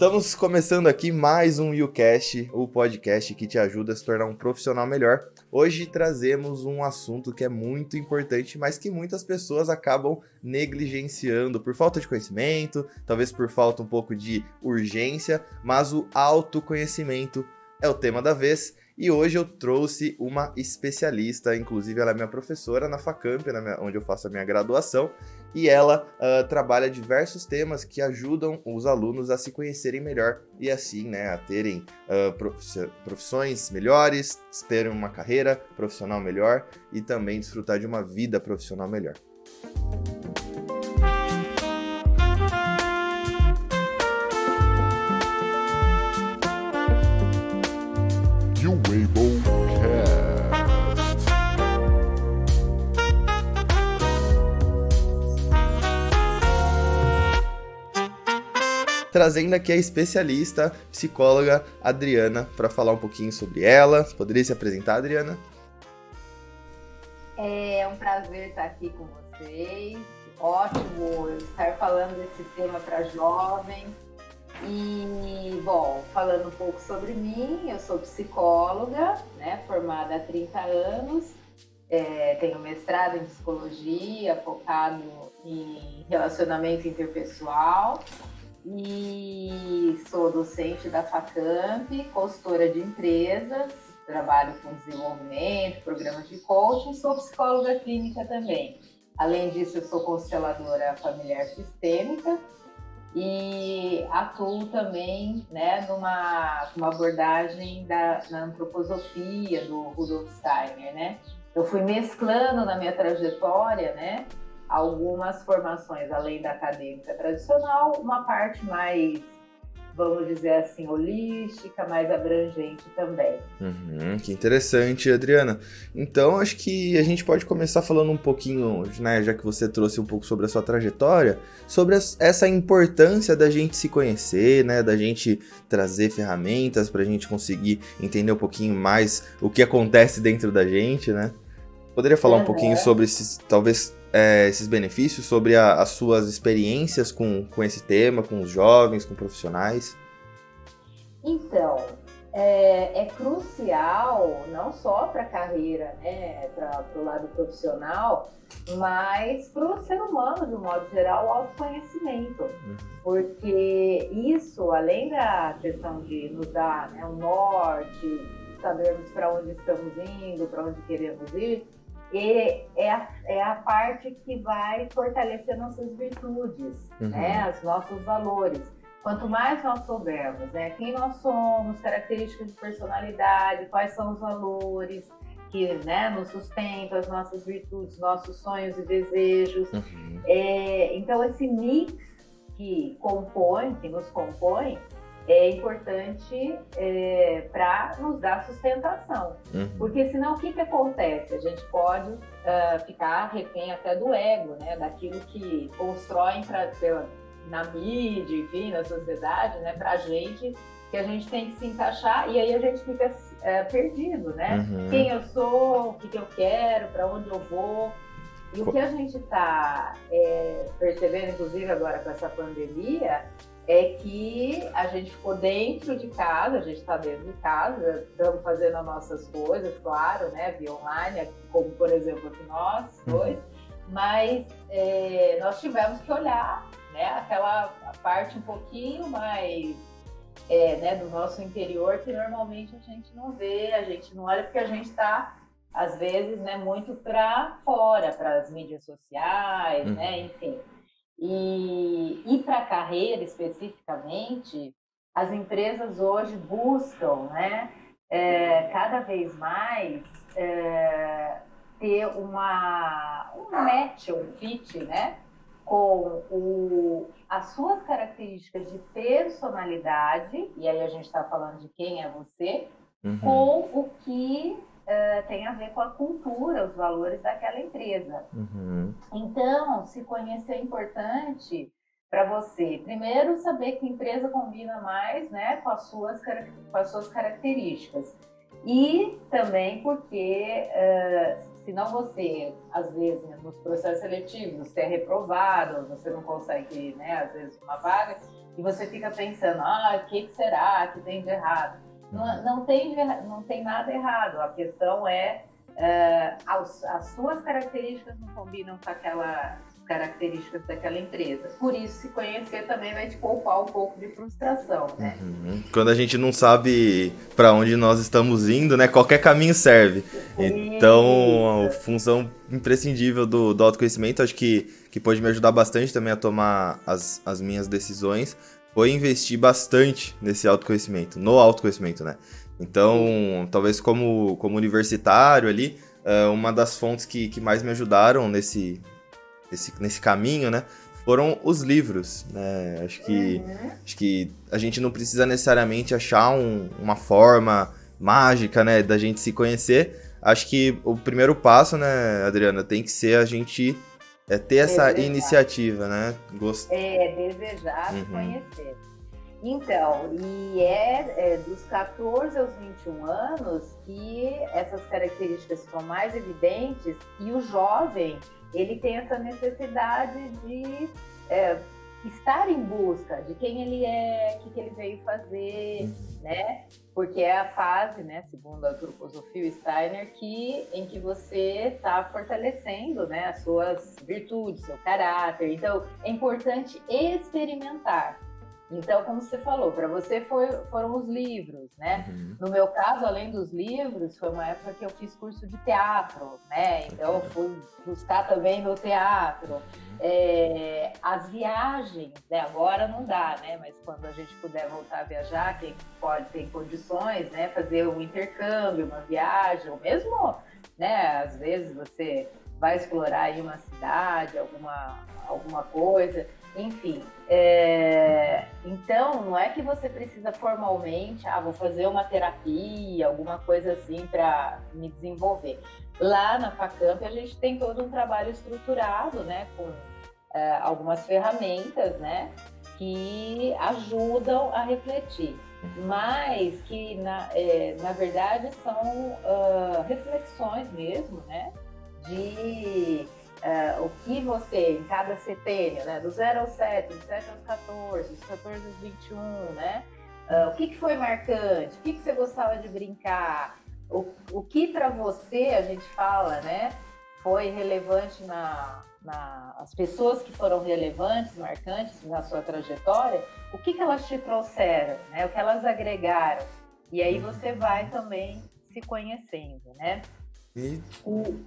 Estamos começando aqui mais um YouCast, o podcast que te ajuda a se tornar um profissional melhor. Hoje trazemos um assunto que é muito importante, mas que muitas pessoas acabam negligenciando por falta de conhecimento, talvez por falta um pouco de urgência, mas o autoconhecimento é o tema da vez. E hoje eu trouxe uma especialista, inclusive ela é minha professora na Facamp, onde eu faço a minha graduação, e ela uh, trabalha diversos temas que ajudam os alunos a se conhecerem melhor e assim, né, a terem uh, profissões melhores, terem uma carreira profissional melhor e também desfrutar de uma vida profissional melhor. Trazendo aqui a especialista, psicóloga Adriana, para falar um pouquinho sobre ela. Poderia se apresentar, Adriana? É um prazer estar aqui com vocês. Ótimo estar falando desse tema para jovens. E, bom, falando um pouco sobre mim, eu sou psicóloga, né, formada há 30 anos, é, tenho mestrado em psicologia, focado em relacionamento interpessoal e sou docente da FACAMP, consultora de empresas, trabalho com desenvolvimento, programas de coaching, sou psicóloga clínica também. Além disso, eu sou consteladora familiar sistêmica e atuo também né, numa, numa abordagem da, na antroposofia do Rudolf Steiner. Né? Eu fui mesclando na minha trajetória né, algumas formações além da acadêmica tradicional, uma parte mais, vamos dizer assim, holística, mais abrangente também. Uhum, que interessante, Adriana. Então, acho que a gente pode começar falando um pouquinho, né, já que você trouxe um pouco sobre a sua trajetória, sobre essa importância da gente se conhecer, né, da gente trazer ferramentas para a gente conseguir entender um pouquinho mais o que acontece dentro da gente, né? Poderia falar uhum. um pouquinho sobre esses, talvez é, esses benefícios, sobre a, as suas experiências com, com esse tema, com os jovens, com profissionais? Então, é, é crucial, não só para a carreira, né, para o lado profissional, mas para o ser humano, de um modo geral, o autoconhecimento. Uhum. Porque isso, além da questão de nos dar né, um norte, sabermos para onde estamos indo, para onde queremos ir, e é a, é a parte que vai fortalecer nossas virtudes, uhum. né, os nossos valores. Quanto mais nós soubermos né, quem nós somos, características de personalidade, quais são os valores que né, nos sustentam, as nossas virtudes, nossos sonhos e desejos. Uhum. É, então, esse mix que compõe, que nos compõe, é importante é, para nos dar sustentação. Uhum. Porque senão o que, que acontece? A gente pode uh, ficar refém até do ego, né? daquilo que constroem pra, pela, na mídia, enfim, na sociedade, né? para a gente, que a gente tem que se encaixar e aí a gente fica uh, perdido, né? Uhum. Quem eu sou, o que, que eu quero, para onde eu vou. E o que a gente está é, percebendo, inclusive agora com essa pandemia, é que a gente ficou dentro de casa, a gente está dentro de casa, estamos fazendo as nossas coisas, claro, né, via online, como por exemplo aqui nós uhum. dois, mas é, nós tivemos que olhar, né, aquela parte um pouquinho mais é, né, do nosso interior que normalmente a gente não vê, a gente não olha porque a gente está às vezes, né, muito para fora, para as mídias sociais, né, uhum. né, enfim. E, e para a carreira especificamente, as empresas hoje buscam né, é, cada vez mais é, ter uma, um match, um fit né, com o, as suas características de personalidade, e aí a gente está falando de quem é você, uhum. com o que uh, tem a ver com a cultura, os valores daquela empresa. Uhum. Então, se conhecer é importante para você. Primeiro, saber que empresa combina mais né, com, as suas, com as suas características. E também porque uh, senão você, às vezes, nos processos seletivos, você é reprovado, você não consegue, né, às vezes, uma vaga, e você fica pensando, ah, o que, que será que tem de errado? Não, não, tem, não tem nada errado, a questão é uh, as, as suas características não combinam com aquela características daquela empresa. Por isso, se conhecer também vai te poupar um pouco de frustração, né? Uhum. Quando a gente não sabe para onde nós estamos indo, né? Qualquer caminho serve. Então, a função imprescindível do, do autoconhecimento, acho que, que pode me ajudar bastante também a tomar as, as minhas decisões, foi investir bastante nesse autoconhecimento, no autoconhecimento, né? Então, talvez como, como universitário ali, é, uma das fontes que, que mais me ajudaram nesse, nesse, nesse caminho, né? Foram os livros, né? Acho que, uhum. acho que a gente não precisa necessariamente achar um, uma forma mágica, né? Da gente se conhecer. Acho que o primeiro passo, né, Adriana, tem que ser a gente é, ter essa desejar. iniciativa, né? Gost... É, desejar uhum. conhecer. Então, e é, é, dos 14 aos 21 anos que essas características ficam mais evidentes e o jovem ele tem essa necessidade de é, estar em busca de quem ele é, o que, que ele veio fazer, né? Porque é a fase, né, segundo a antroposofia Steiner, que em que você está fortalecendo, né, as suas virtudes, seu caráter. Então, é importante experimentar. Então, como você falou, para você foi, foram os livros, né? Uhum. No meu caso, além dos livros, foi uma época que eu fiz curso de teatro, né? Então, eu fui buscar também no teatro. Uhum. É, as viagens, né? Agora não dá, né? Mas quando a gente puder voltar a viajar, quem pode ter condições, né? Fazer um intercâmbio, uma viagem, ou mesmo, né? Às vezes você vai explorar aí uma cidade, alguma, alguma coisa enfim, é... então não é que você precisa formalmente, ah, vou fazer uma terapia, alguma coisa assim para me desenvolver. Lá na Facamp a gente tem todo um trabalho estruturado, né, com é, algumas ferramentas, né, que ajudam a refletir, mas que na, é, na verdade são uh, reflexões mesmo, né, de Uh, o que você, em cada setênio, né, do 0 ao 7, do 7 aos 14, dos 14 aos 21, né, uh, o que, que foi marcante, o que, que você gostava de brincar, o, o que para você, a gente fala, né, foi relevante na, na, as pessoas que foram relevantes, marcantes na sua trajetória, o que, que elas te trouxeram, né, o que elas agregaram, e aí você vai também se conhecendo, né. E... O,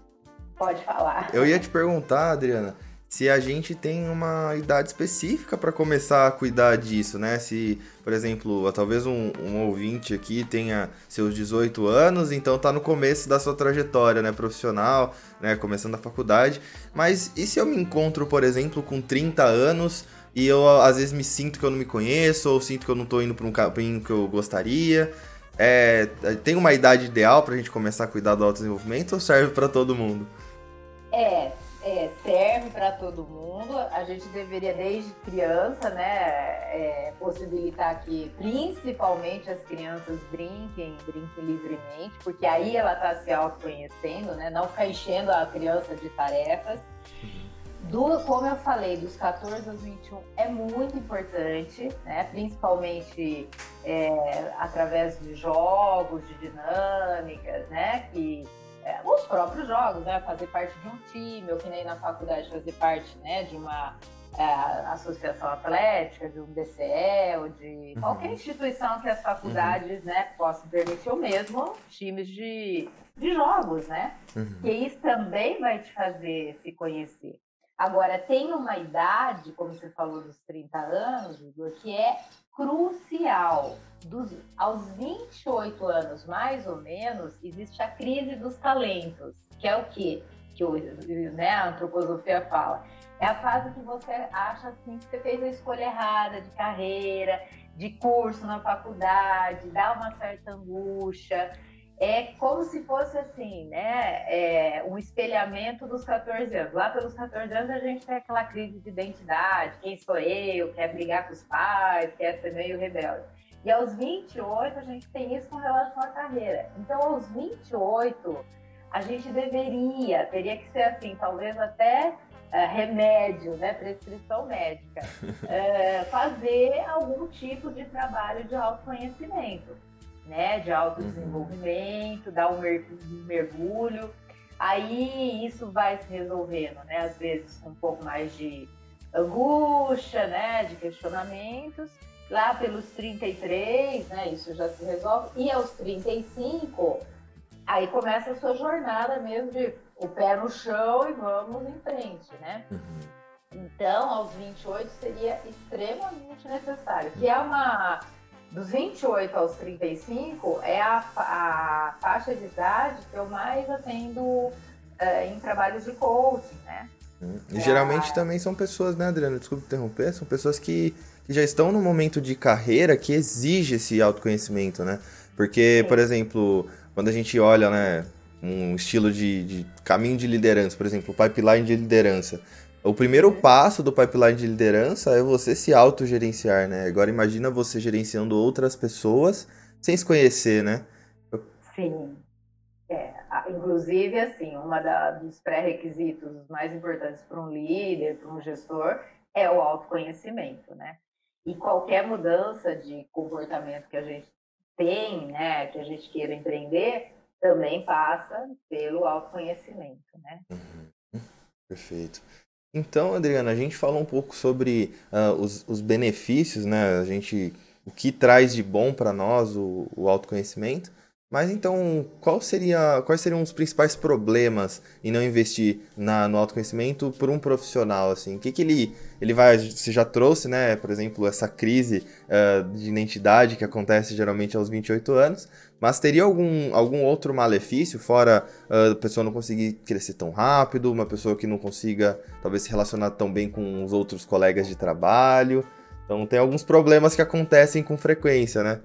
Pode falar. Eu ia te perguntar, Adriana, se a gente tem uma idade específica para começar a cuidar disso, né? Se, por exemplo, talvez um, um, ouvinte aqui tenha seus 18 anos, então tá no começo da sua trajetória, né, profissional, né, começando a faculdade. Mas e se eu me encontro, por exemplo, com 30 anos e eu às vezes me sinto que eu não me conheço ou sinto que eu não tô indo para um caminho que eu gostaria? É, tem uma idade ideal para a gente começar a cuidar do autodesenvolvimento ou serve para todo mundo? É, é serve para todo mundo. A gente deveria, desde criança, né, é, possibilitar que principalmente as crianças brinquem, brinquem livremente, porque aí ela está se autoconhecendo, né? Não ficar enchendo a criança de tarefas. Do, como eu falei, dos 14 aos 21 é muito importante, né? principalmente é, através de jogos, de dinâmicas, próprios jogos, né? Fazer parte de um time, ou que nem na faculdade fazer parte né, de uma é, associação atlética, de um DCE, ou de uhum. qualquer instituição que as faculdades uhum. né, possam permitir, ou mesmo times de, de jogos, né? Uhum. Que isso também vai te fazer se conhecer. Agora, tem uma idade, como você falou, dos 30 anos, Igor, que é crucial. Dos, aos 28 anos, mais ou menos, existe a crise dos talentos, que é o quê? Que o, né, a antroposofia fala. É a fase que você acha assim que você fez a escolha errada de carreira, de curso na faculdade, dá uma certa angústia é como se fosse assim, né? É um espelhamento dos 14 anos. Lá pelos 14 anos a gente tem aquela crise de identidade, quem sou eu, quer brigar com os pais, quer ser meio rebelde. E aos 28 a gente tem isso com relação à carreira. Então, aos 28, a gente deveria, teria que ser assim, talvez até é, remédio, né, prescrição médica, é, fazer algum tipo de trabalho de autoconhecimento, né, de autodesenvolvimento, dar um mergulho. Aí isso vai se resolvendo, né, às vezes com um pouco mais de angústia, né, de questionamentos. Lá pelos 33, né, isso já se resolve. E aos 35, aí começa a sua jornada mesmo de o pé no chão e vamos em frente, né? Uhum. Então, aos 28 seria extremamente necessário, que é uma dos 28 aos 35 é a, a faixa de idade que eu mais atendo é, em trabalhos de coaching, né? Hum. E geralmente a... também são pessoas, né, Adriana? Desculpa interromper, são pessoas que, que já estão no momento de carreira que exige esse autoconhecimento, né? Porque, Sim. por exemplo, quando a gente olha, né, um estilo de, de caminho de liderança, por exemplo, pipeline de liderança. O primeiro passo do pipeline de liderança é você se autogerenciar, né? Agora imagina você gerenciando outras pessoas sem se conhecer, né? Sim. É, inclusive, assim, uma da, dos pré-requisitos mais importantes para um líder, para um gestor, é o autoconhecimento, né? E qualquer mudança de comportamento que a gente tem, né, que a gente queira empreender, também passa pelo autoconhecimento, né? Uhum. Perfeito. Então, Adriana, a gente falou um pouco sobre uh, os, os, benefícios, né? A gente, o que traz de bom para nós o, o autoconhecimento. Mas então, qual seria, quais seriam os principais problemas em não investir na, no autoconhecimento por um profissional? Assim, o que, que ele, ele vai? Você já trouxe, né? Por exemplo, essa crise uh, de identidade que acontece geralmente aos 28 anos. Mas teria algum, algum outro malefício fora uh, a pessoa não conseguir crescer tão rápido, uma pessoa que não consiga talvez se relacionar tão bem com os outros colegas de trabalho? Então tem alguns problemas que acontecem com frequência, né?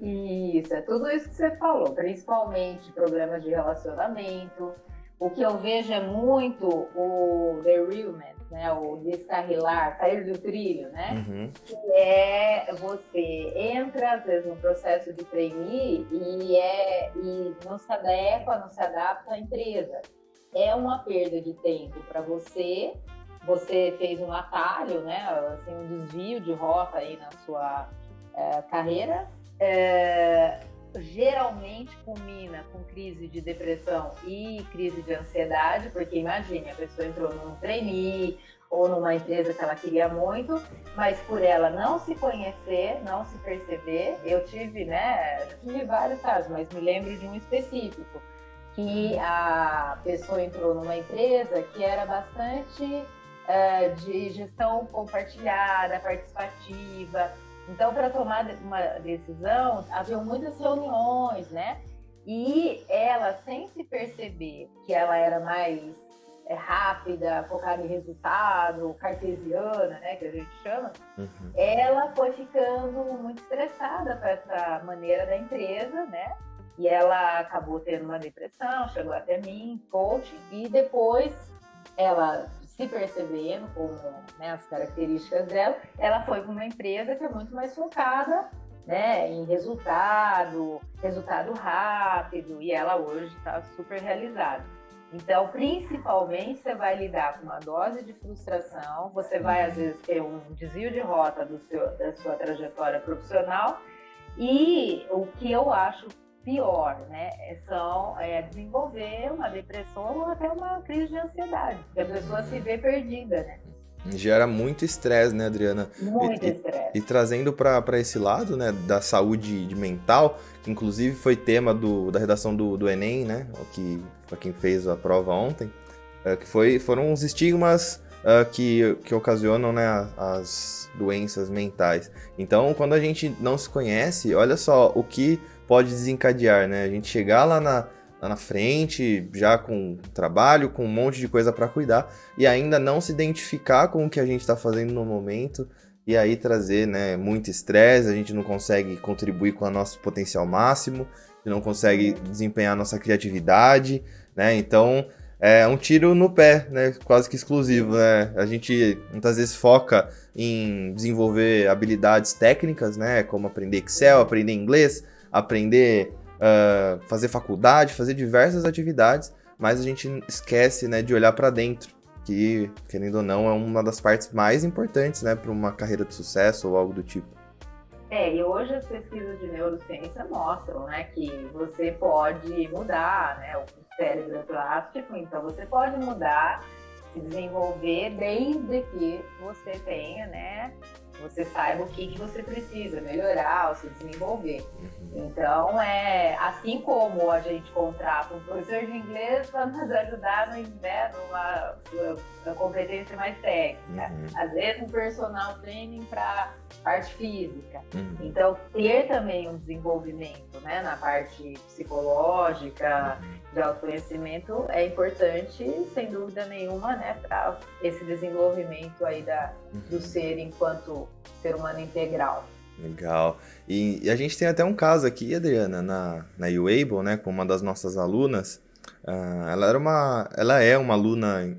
Isso, é tudo isso que você falou, principalmente problemas de relacionamento. O que eu vejo é muito o derailment, né? O descarrilar, sair do trilho, né? Uhum. Que é você entra, às vezes, no processo de trainee e, é, e não se adequa, não se adapta à empresa. É uma perda de tempo para você. Você fez um atalho, né? Assim, um desvio de rota aí na sua é, carreira é, geralmente culmina com crise de depressão e crise de ansiedade, porque imagine, a pessoa entrou num trainee ou numa empresa que ela queria muito, mas por ela não se conhecer, não se perceber, eu tive, né, tive vários casos, mas me lembro de um específico, que a pessoa entrou numa empresa que era bastante é, de gestão compartilhada, participativa, então, para tomar uma decisão, havia muitas reuniões, né? E ela, sem se perceber que ela era mais é, rápida, focada em resultado, cartesiana, né, que a gente chama, uhum. ela foi ficando muito estressada com essa maneira da empresa, né? E ela acabou tendo uma depressão, chegou até mim, coaching, e depois ela se percebendo como né, as características dela, ela foi para uma empresa que é muito mais focada né, em resultado, resultado rápido, e ela hoje está super realizada. Então, principalmente, você vai lidar com uma dose de frustração, você vai, às vezes, ter um desvio de rota seu, da sua trajetória profissional, e o que eu acho pior, né? É são é, desenvolver uma depressão ou até uma crise de ansiedade, porque a pessoa se vê perdida, né? Gera muito estresse, né, Adriana? Muito estresse. E, e, trazendo para esse lado, né, da saúde mental, que inclusive foi tema do, da redação do, do Enem, né, que para quem fez a prova ontem, é, que foi, foram os estigmas uh, que, que ocasionam, né, as doenças mentais. Então, quando a gente não se conhece, olha só o que pode desencadear, né? A gente chegar lá na, lá na frente, já com trabalho, com um monte de coisa para cuidar, e ainda não se identificar com o que a gente está fazendo no momento, e aí trazer né, muito estresse, a gente não consegue contribuir com o nosso potencial máximo, não consegue desempenhar nossa criatividade, né? Então é um tiro no pé, né? Quase que exclusivo, né? A gente muitas vezes foca em desenvolver habilidades técnicas, né? Como aprender Excel, aprender inglês, aprender uh, fazer faculdade, fazer diversas atividades, mas a gente esquece né, de olhar para dentro, que, querendo ou não, é uma das partes mais importantes né, para uma carreira de sucesso ou algo do tipo. É, e hoje as pesquisas de neurociência mostram né, que você pode mudar né, o cérebro é plástico, então você pode mudar, se desenvolver desde que você tenha né, você saiba o que, que você precisa melhorar ou se desenvolver. Uhum. Então, é assim como a gente contrata um professor de inglês para nos ajudar no, né, numa, numa competência mais técnica, uhum. às vezes um personal training para parte física. Uhum. Então, ter também um desenvolvimento né, na parte psicológica, uhum. de autoconhecimento é importante, sem dúvida nenhuma, né, para esse desenvolvimento aí da, do uhum. ser enquanto ser humano integral. Legal. E, e, a gente tem até um caso aqui, Adriana, na, na UABLE, né, com uma das nossas alunas. Uh, ela, era uma, ela é uma aluna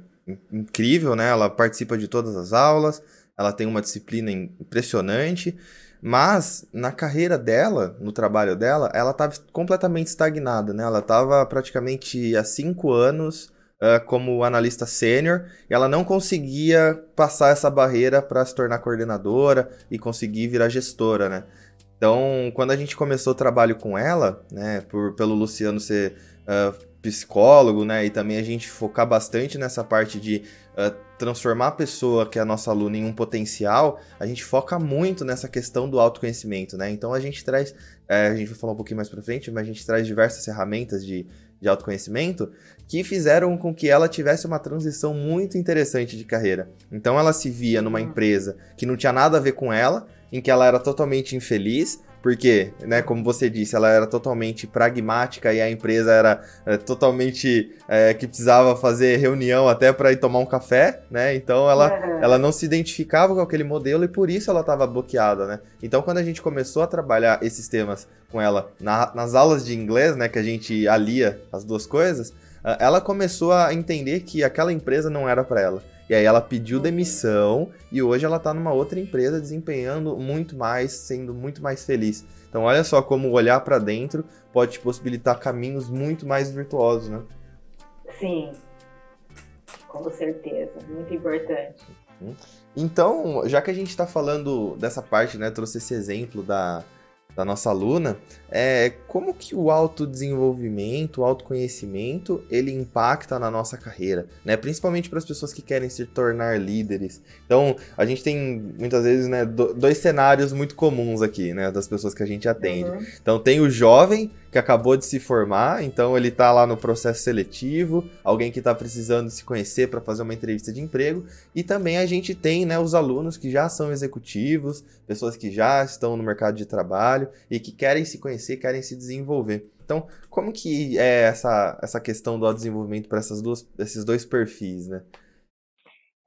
incrível, né? Ela participa de todas as aulas, ela tem uma disciplina impressionante, mas na carreira dela, no trabalho dela, ela estava completamente estagnada, né? Ela estava praticamente há cinco anos uh, como analista sênior e ela não conseguia passar essa barreira para se tornar coordenadora e conseguir virar gestora, né? Então, quando a gente começou o trabalho com ela, né, por, pelo Luciano ser uh, psicólogo, né, e também a gente focar bastante nessa parte de uh, transformar a pessoa que é a nossa aluna em um potencial, a gente foca muito nessa questão do autoconhecimento, né? Então a gente traz, é, a gente vai falar um pouquinho mais para frente, mas a gente traz diversas ferramentas de, de autoconhecimento que fizeram com que ela tivesse uma transição muito interessante de carreira. Então ela se via numa uhum. empresa que não tinha nada a ver com ela, em que ela era totalmente infeliz, porque, né, como você disse, ela era totalmente pragmática e a empresa era é, totalmente é, que precisava fazer reunião até para ir tomar um café, né? Então ela, uhum. ela não se identificava com aquele modelo e por isso ela estava bloqueada, né? Então quando a gente começou a trabalhar esses temas com ela na, nas aulas de inglês, né, que a gente alia as duas coisas, ela começou a entender que aquela empresa não era para ela. E aí ela pediu demissão e hoje ela tá numa outra empresa desempenhando muito mais, sendo muito mais feliz. Então olha só como olhar para dentro pode te possibilitar caminhos muito mais virtuosos, né? Sim. Com certeza, muito importante. Então, já que a gente está falando dessa parte, né, trouxe esse exemplo da, da nossa aluna, é como que o autodesenvolvimento, o autoconhecimento, ele impacta na nossa carreira, né? Principalmente para as pessoas que querem se tornar líderes. Então, a gente tem muitas vezes, né, dois cenários muito comuns aqui, né, das pessoas que a gente atende. Uhum. Então, tem o jovem que acabou de se formar, então ele está lá no processo seletivo, alguém que está precisando se conhecer para fazer uma entrevista de emprego, e também a gente tem, né, os alunos que já são executivos, pessoas que já estão no mercado de trabalho e que querem se conhecer, querem se desenvolver. Então, como que é essa, essa questão do desenvolvimento para esses dois perfis, né?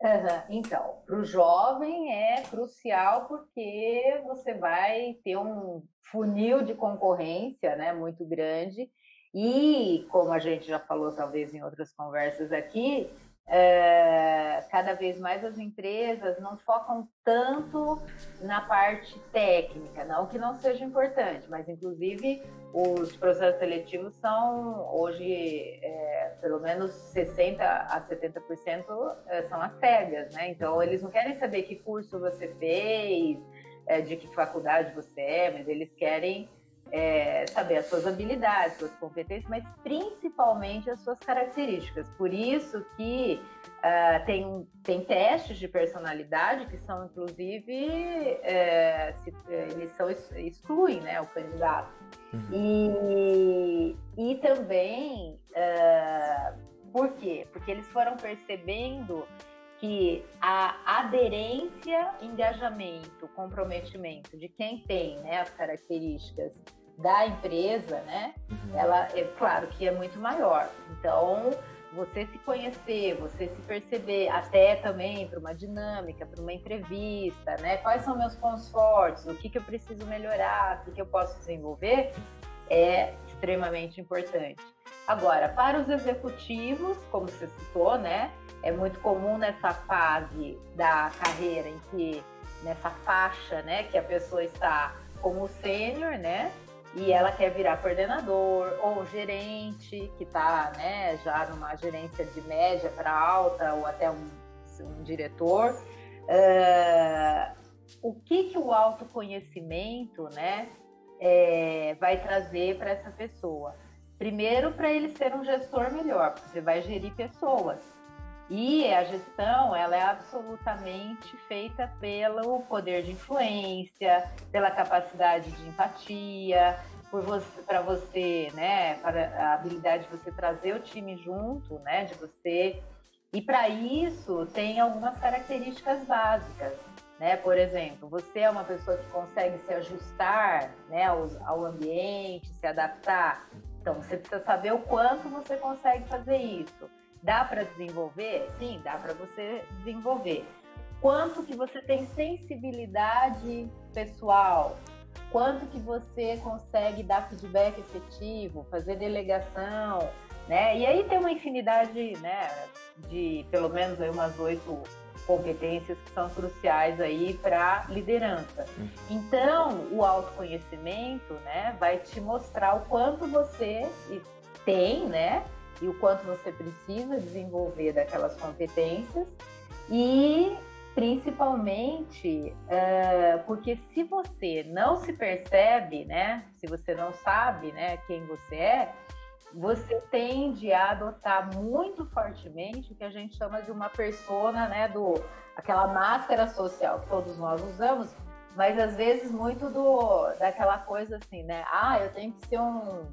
Uhum. Então, para o jovem é crucial porque você vai ter um funil de concorrência né, muito grande e, como a gente já falou talvez em outras conversas aqui, é, cada vez mais as empresas não focam tanto na parte técnica, não que não seja importante, mas inclusive os processos seletivos são hoje é, pelo menos 60 a 70% é, são as cegas, né? Então eles não querem saber que curso você fez, de que faculdade você é, mas eles querem é, saber as suas habilidades, suas competências, mas principalmente as suas características. Por isso que uh, tem, tem testes de personalidade que são, inclusive, é, se, eles são, excluem né, o candidato. Uhum. E, e também, uh, por quê? Porque eles foram percebendo que a aderência, engajamento, comprometimento de quem tem né, as características da empresa, né, uhum. ela é claro que é muito maior. Então, você se conhecer, você se perceber, até também para uma dinâmica, para uma entrevista, né? Quais são meus pontos fortes, o que, que eu preciso melhorar, o que, que eu posso desenvolver, é extremamente importante. Agora, para os executivos, como você citou, né? É muito comum nessa fase da carreira em que nessa faixa, né, que a pessoa está como sênior, né? E ela quer virar coordenador ou gerente, que está né, já numa gerência de média para alta ou até um, um diretor. Uh, o que, que o autoconhecimento né, é, vai trazer para essa pessoa? Primeiro, para ele ser um gestor melhor, porque você vai gerir pessoas. E a gestão, ela é absolutamente feita pelo poder de influência, pela capacidade de empatia, por você, para você, né, para a habilidade de você trazer o time junto, né, de você. E para isso tem algumas características básicas, né? Por exemplo, você é uma pessoa que consegue se ajustar, né, ao, ao ambiente, se adaptar. Então você precisa saber o quanto você consegue fazer isso. Dá para desenvolver? Sim, dá para você desenvolver. Quanto que você tem sensibilidade pessoal? Quanto que você consegue dar feedback efetivo, fazer delegação, né? E aí tem uma infinidade, né, de pelo menos aí umas oito competências que são cruciais aí para liderança. Então, o autoconhecimento, né, vai te mostrar o quanto você tem, né, e o quanto você precisa desenvolver daquelas competências e principalmente uh, porque se você não se percebe, né, se você não sabe, né, quem você é, você tende a adotar muito fortemente o que a gente chama de uma persona, né, do aquela máscara social que todos nós usamos, mas às vezes muito do daquela coisa assim, né? Ah, eu tenho que ser um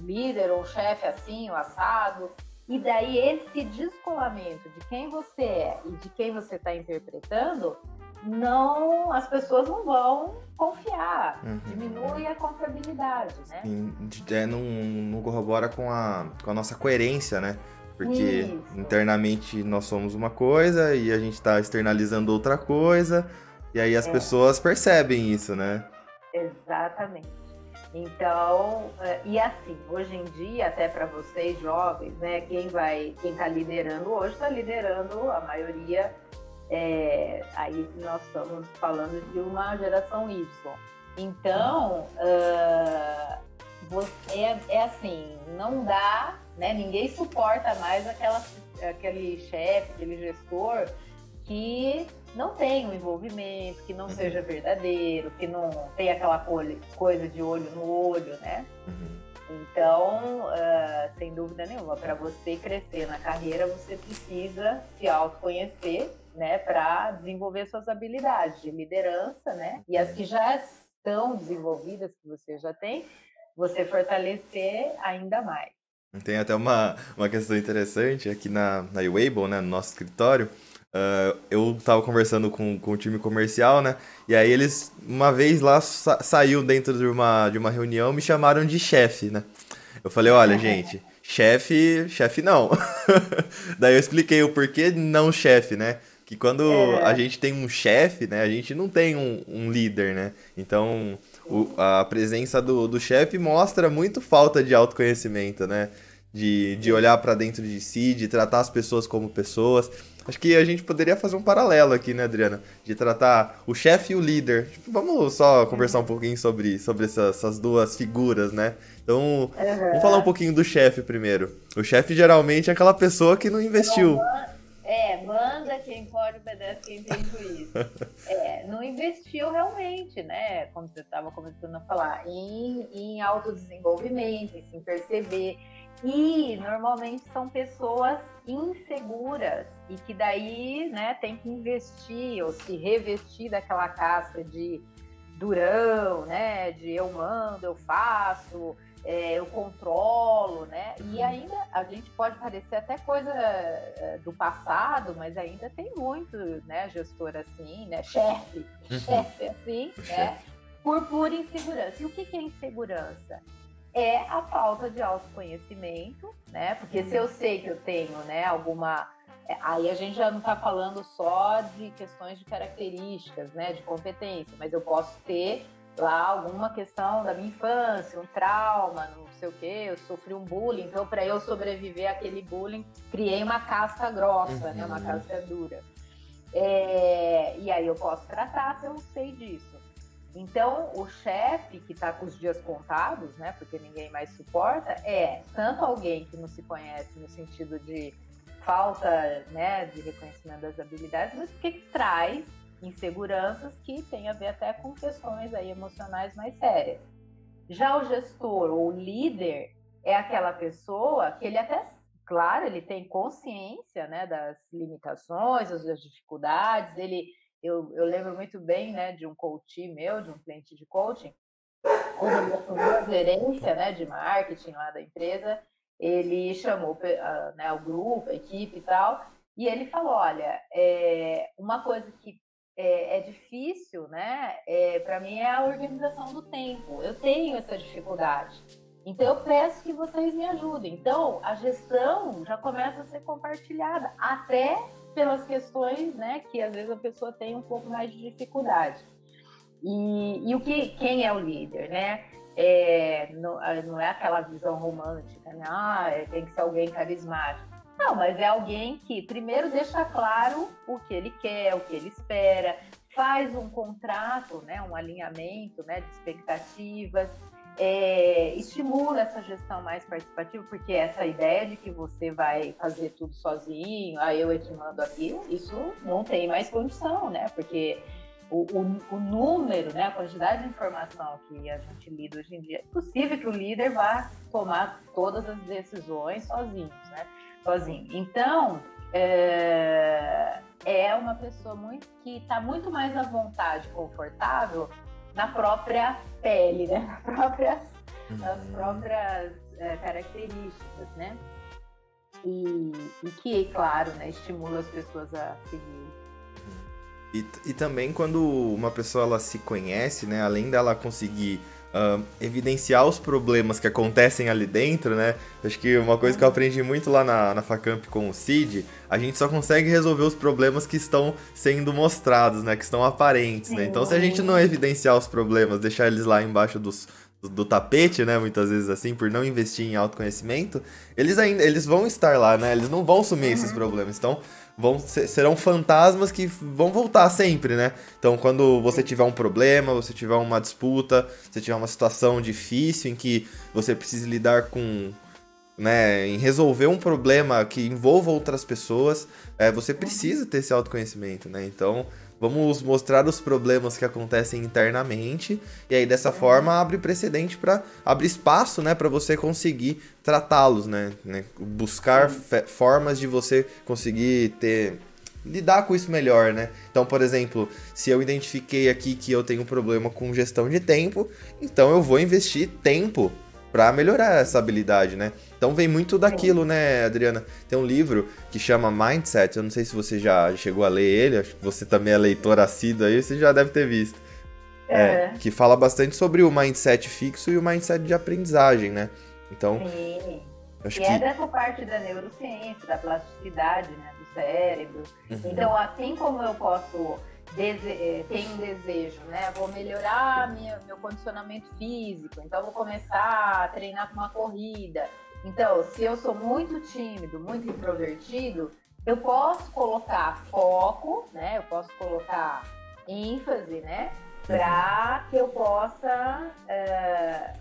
líder ou chefe assim, o assado. E daí esse descolamento de quem você é e de quem você está interpretando, não as pessoas não vão confiar. Uhum. Diminui a confiabilidade, né? Sim, é, não, não corrobora com a, com a nossa coerência, né? Porque Isso. internamente nós somos uma coisa e a gente está externalizando outra coisa. E aí as é. pessoas percebem isso, né? Exatamente. Então, eh, e assim, hoje em dia, até para vocês jovens, né, quem vai, quem está liderando hoje está liderando a maioria. É, aí nós estamos falando de uma geração Y. Então, uh, é, é, assim, não dá, né? Ninguém suporta mais aquela, aquele chefe, aquele gestor que não tem um envolvimento, que não uhum. seja verdadeiro, que não tem aquela coisa de olho no olho, né? Uhum. Então, uh, sem dúvida nenhuma, para você crescer na carreira, você precisa se autoconhecer, né, para desenvolver suas habilidades de liderança, né? E as que já estão desenvolvidas, que você já tem, você fortalecer ainda mais. Tem até uma, uma questão interessante aqui na, na Weibo, né, no nosso escritório, Uh, eu tava conversando com, com o time comercial, né? E aí eles, uma vez lá, sa saiu dentro de uma, de uma reunião, me chamaram de chefe, né? Eu falei, olha, gente, chefe, chefe não. Daí eu expliquei o porquê não chefe, né? Que quando é. a gente tem um chefe, né? A gente não tem um, um líder, né? Então, o, a presença do, do chefe mostra muito falta de autoconhecimento, né? De, de olhar para dentro de si, de tratar as pessoas como pessoas. Acho que a gente poderia fazer um paralelo aqui, né, Adriana? De tratar o chefe e o líder. Tipo, vamos só conversar um pouquinho sobre, sobre essas, essas duas figuras, né? Então, uhum. vamos falar um pouquinho do chefe primeiro. O chefe geralmente é aquela pessoa que não investiu. É, manda quem pode, obedece quem tem juízo. é, não investiu realmente, né? Como você estava começando a falar, em, em autodesenvolvimento, em se perceber e normalmente são pessoas inseguras e que daí, né, tem que investir ou se revestir daquela casca de durão, né, de eu mando, eu faço, é, eu controlo, né? E uhum. ainda a gente pode parecer até coisa é, do passado, mas ainda tem muito, né, gestor assim, né, chefe, uhum. chefe assim, né, por pura insegurança. E o que é insegurança? É a falta de autoconhecimento, né? Porque se eu sei que eu tenho, né, alguma é, Aí a gente já não está falando só de questões de características, né, de competência, mas eu posso ter lá alguma questão da minha infância, um trauma, não sei o quê, eu sofri um bullying, então para eu sobreviver àquele bullying, criei uma casca grossa, uhum. né, uma uhum. casca dura. É, e aí eu posso tratar se eu sei disso. Então, o chefe que está com os dias contados, né, porque ninguém mais suporta, é tanto alguém que não se conhece no sentido de falta né, de reconhecimento das habilidades, mas porque traz inseguranças que tem a ver até com questões aí emocionais mais sérias. Já o gestor ou líder é aquela pessoa que ele até, claro, ele tem consciência né, das limitações, das dificuldades, ele eu, eu lembro muito bem né, de um coach meu, de um cliente de coaching, quando gerência né, de marketing lá da empresa, ele chamou uh, né, o grupo, a equipe e tal, e ele falou, olha, é, uma coisa que é, é difícil, né, é, para mim é a organização do tempo. Eu tenho essa dificuldade. Então eu peço que vocês me ajudem. Então a gestão já começa a ser compartilhada, até pelas questões, né, que às vezes a pessoa tem um pouco mais de dificuldade. E, e o que, quem é o líder, né? É, não, ah, não, é aquela visão romântica, né? Ah, é, tem que ser alguém carismático. Não, mas é alguém que primeiro deixa claro o que ele quer, o que ele espera, faz um contrato, né, um alinhamento né, de expectativas, é, estimula essa gestão mais participativa, porque essa ideia de que você vai fazer tudo sozinho, aí eu é te mando aqui, isso não tem mais condição, né? Porque o, o, o, número, né, a quantidade de informação que a gente lida hoje em dia, é possível que o líder vá tomar todas as decisões sozinho, né? Sozinho. Então, é, é uma pessoa muito que está muito mais à vontade, confortável na própria pele, né? Na próprias, uhum. nas próprias é, características, né? E, e, que, claro, né, estimula as pessoas a seguir. E, e também quando uma pessoa ela se conhece, né, além dela conseguir uh, evidenciar os problemas que acontecem ali dentro, né? Acho que uma coisa que eu aprendi muito lá na, na Facamp com o Cid, a gente só consegue resolver os problemas que estão sendo mostrados, né? Que estão aparentes, né? Então se a gente não evidenciar os problemas, deixar eles lá embaixo dos, do, do, tapete, né? Muitas vezes assim, por não investir em autoconhecimento, eles ainda eles vão estar lá, né? Eles não vão sumir esses uhum. problemas. Então, vão serão fantasmas que vão voltar sempre, né? Então, quando você tiver um problema, você tiver uma disputa, você tiver uma situação difícil em que você precisa lidar com, né, em resolver um problema que envolva outras pessoas, é, você precisa ter esse autoconhecimento, né? Então, Vamos mostrar os problemas que acontecem internamente e aí dessa forma abre precedente para abre espaço, né, para você conseguir tratá-los, né, né? buscar formas de você conseguir ter lidar com isso melhor, né? Então, por exemplo, se eu identifiquei aqui que eu tenho um problema com gestão de tempo, então eu vou investir tempo para melhorar essa habilidade, né? Então vem muito daquilo, né, Adriana? Tem um livro que chama Mindset, eu não sei se você já chegou a ler ele, acho que você também é leitor assíduo aí, você já deve ter visto. É. é. que fala bastante sobre o mindset fixo e o mindset de aprendizagem, né? Então. Sim. Acho e que... é dessa parte da neurociência, da plasticidade, né, do cérebro. Uhum. Então, assim como eu posso eh, tem um desejo, né? Vou melhorar minha, meu condicionamento físico, então vou começar a treinar para uma corrida. Então, se eu sou muito tímido, muito introvertido, eu posso colocar foco, né? Eu posso colocar ênfase, né? Para que eu possa é,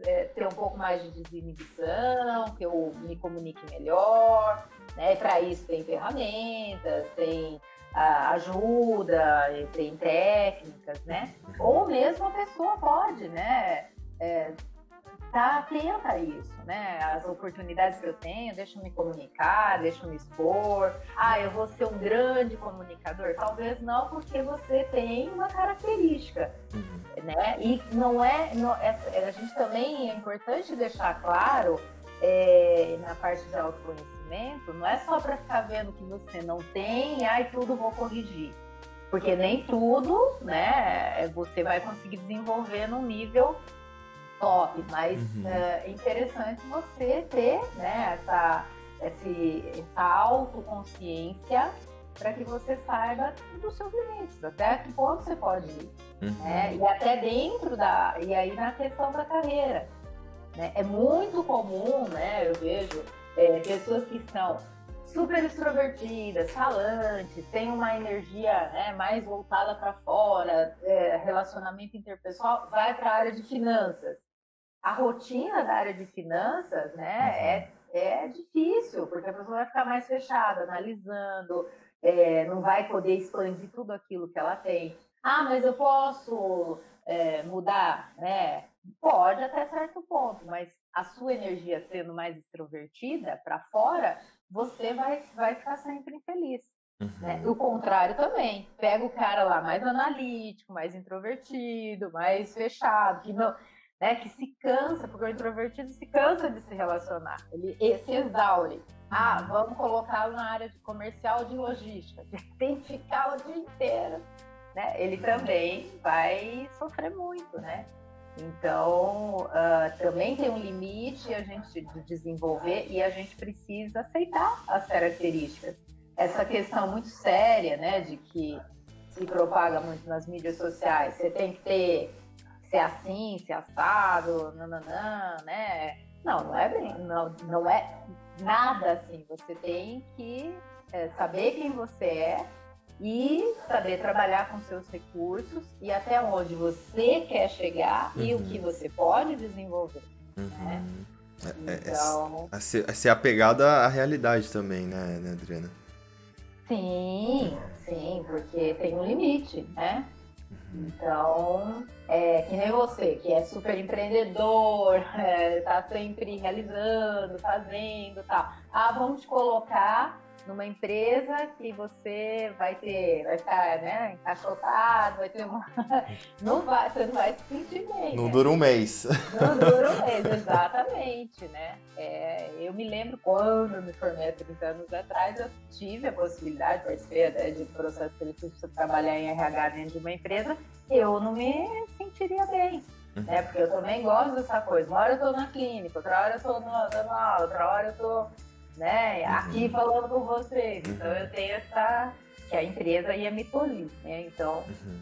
é, ter um pouco mais de desinibição, que eu me comunique melhor, né? Para isso tem ferramentas, tem ajuda, tem técnicas, né? Ou mesmo a pessoa pode, né? É, tá atenta a isso, né? As oportunidades que eu tenho, deixa eu me comunicar, deixa eu me expor. Ah, eu vou ser um grande comunicador? Talvez não, porque você tem uma característica, uhum. né? E não é, não, é, a gente também é importante deixar claro é, na parte de autoconhecimento não é só para ficar vendo que você não tem e aí tudo vou corrigir. Porque nem tudo, né, você vai conseguir desenvolver num nível top, mas uhum. é interessante você ter, né, essa, esse, essa autoconsciência para que você saiba dos seus limites, até que ponto você pode ir. Uhum. Né? E até dentro da. E aí na questão da carreira. Né? É muito comum, né? Eu vejo é, pessoas que são super extrovertidas, falantes, têm uma energia né, mais voltada para fora, é, relacionamento interpessoal, vai para a área de finanças. A rotina da área de finanças né, é, é difícil, porque a pessoa vai ficar mais fechada, analisando, é, não vai poder expandir tudo aquilo que ela tem. Ah, mas eu posso é, mudar, né? Pode até certo ponto, mas a sua energia sendo mais extrovertida para fora, você vai, vai ficar sempre infeliz. Né? Uhum. Né? O contrário também. Pega o cara lá mais analítico, mais introvertido, mais fechado, que não, né, que se cansa, porque o introvertido se cansa de se relacionar, ele se exaure. Ah, uhum. vamos colocá-lo na área de comercial de logística, tem que ficar o dia inteiro. Né? Ele também vai sofrer muito, né? Então, uh, também tem um limite a gente de desenvolver e a gente precisa aceitar as características. Essa questão muito séria, né, de que se propaga muito nas mídias sociais, você tem que ter ser assim, ser assado, nananã, né? Não, não é bem, não, não é nada assim. Você tem que é, saber quem você é e saber trabalhar com seus recursos e até onde você quer chegar uhum. e o que uhum. você pode desenvolver. Uhum. Né? É, é, é então... É, ser, é ser apegada à realidade também, né, né, Adriana? Sim, sim, porque tem um limite, né? Uhum. Então, é que nem você, que é super empreendedor, é, tá sempre realizando, fazendo tal. Ah, vamos te colocar numa empresa que você vai ter, vai ficar, né, encaixotado, vai ter uma. Não vai, você não vai se sentir bem. Não né? dura um mês. Não dura um mês, exatamente, né? É, eu me lembro quando me formei há 30 anos atrás, eu tive a possibilidade, participei até de processo seletivo para trabalhar em RH dentro de uma empresa, eu não me sentiria bem. Uhum. Né? Porque eu também gosto dessa coisa. Uma hora eu tô na clínica, outra hora eu tô dando aula, outra hora eu tô né? Aqui uhum. falando com vocês. Então eu tenho essa. que a empresa ia me tolir, né? Então. Uhum.